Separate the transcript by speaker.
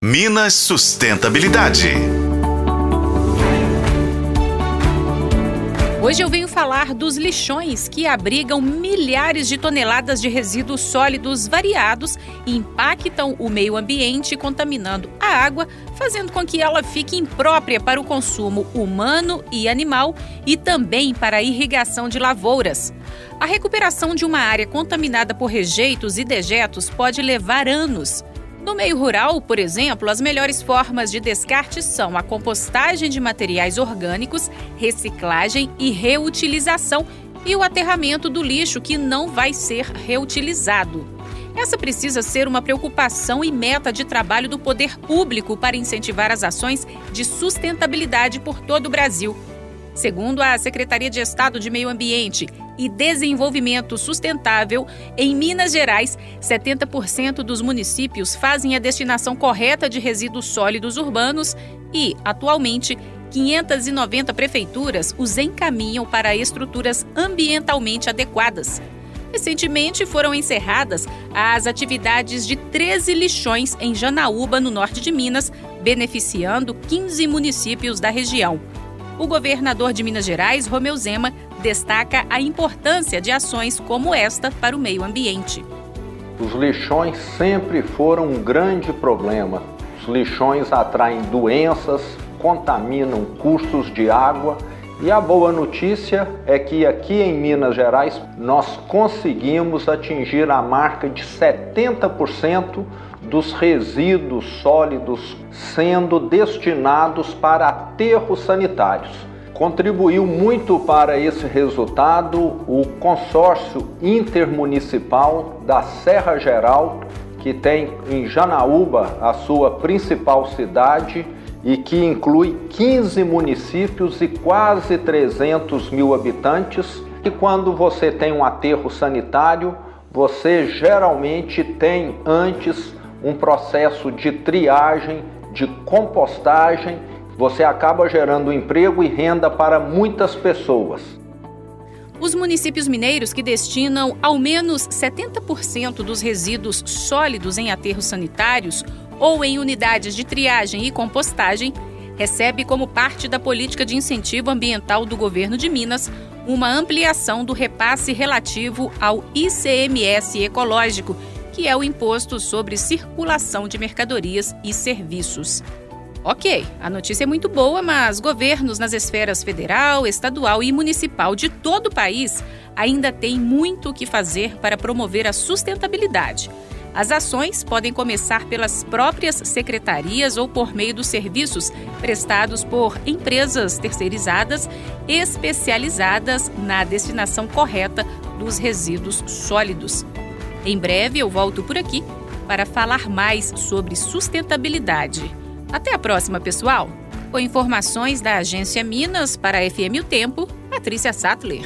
Speaker 1: Minas Sustentabilidade.
Speaker 2: Hoje eu venho falar dos lixões que abrigam milhares de toneladas de resíduos sólidos variados e impactam o meio ambiente, contaminando a água, fazendo com que ela fique imprópria para o consumo humano e animal e também para a irrigação de lavouras. A recuperação de uma área contaminada por rejeitos e dejetos pode levar anos. No meio rural, por exemplo, as melhores formas de descarte são a compostagem de materiais orgânicos, reciclagem e reutilização e o aterramento do lixo que não vai ser reutilizado. Essa precisa ser uma preocupação e meta de trabalho do poder público para incentivar as ações de sustentabilidade por todo o Brasil. Segundo a Secretaria de Estado de Meio Ambiente e Desenvolvimento Sustentável, em Minas Gerais, 70% dos municípios fazem a destinação correta de resíduos sólidos urbanos e, atualmente, 590 prefeituras os encaminham para estruturas ambientalmente adequadas. Recentemente foram encerradas as atividades de 13 lixões em Janaúba, no norte de Minas, beneficiando 15 municípios da região. O governador de Minas Gerais, Romeu Zema, destaca a importância de ações como esta para o meio ambiente.
Speaker 3: Os lixões sempre foram um grande problema. Os lixões atraem doenças, contaminam cursos de água e a boa notícia é que aqui em Minas Gerais nós conseguimos atingir a marca de 70% dos resíduos sólidos sendo destinados para aterros sanitários. Contribuiu muito para esse resultado o consórcio intermunicipal da Serra Geral, que tem em Janaúba a sua principal cidade e que inclui 15 municípios e quase 300 mil habitantes. E quando você tem um aterro sanitário, você geralmente tem antes um processo de triagem, de compostagem, você acaba gerando emprego e renda para muitas pessoas.
Speaker 2: Os municípios mineiros que destinam ao menos 70% dos resíduos sólidos em aterros sanitários ou em unidades de triagem e compostagem recebe como parte da política de incentivo ambiental do governo de Minas uma ampliação do repasse relativo ao ICMS ecológico que é o Imposto sobre Circulação de Mercadorias e Serviços. Ok, a notícia é muito boa, mas governos nas esferas federal, estadual e municipal de todo o país ainda têm muito o que fazer para promover a sustentabilidade. As ações podem começar pelas próprias secretarias ou por meio dos serviços prestados por empresas terceirizadas especializadas na destinação correta dos resíduos sólidos. Em breve eu volto por aqui para falar mais sobre sustentabilidade. Até a próxima, pessoal! Com informações da Agência Minas para a FM O Tempo, Patrícia Sattler.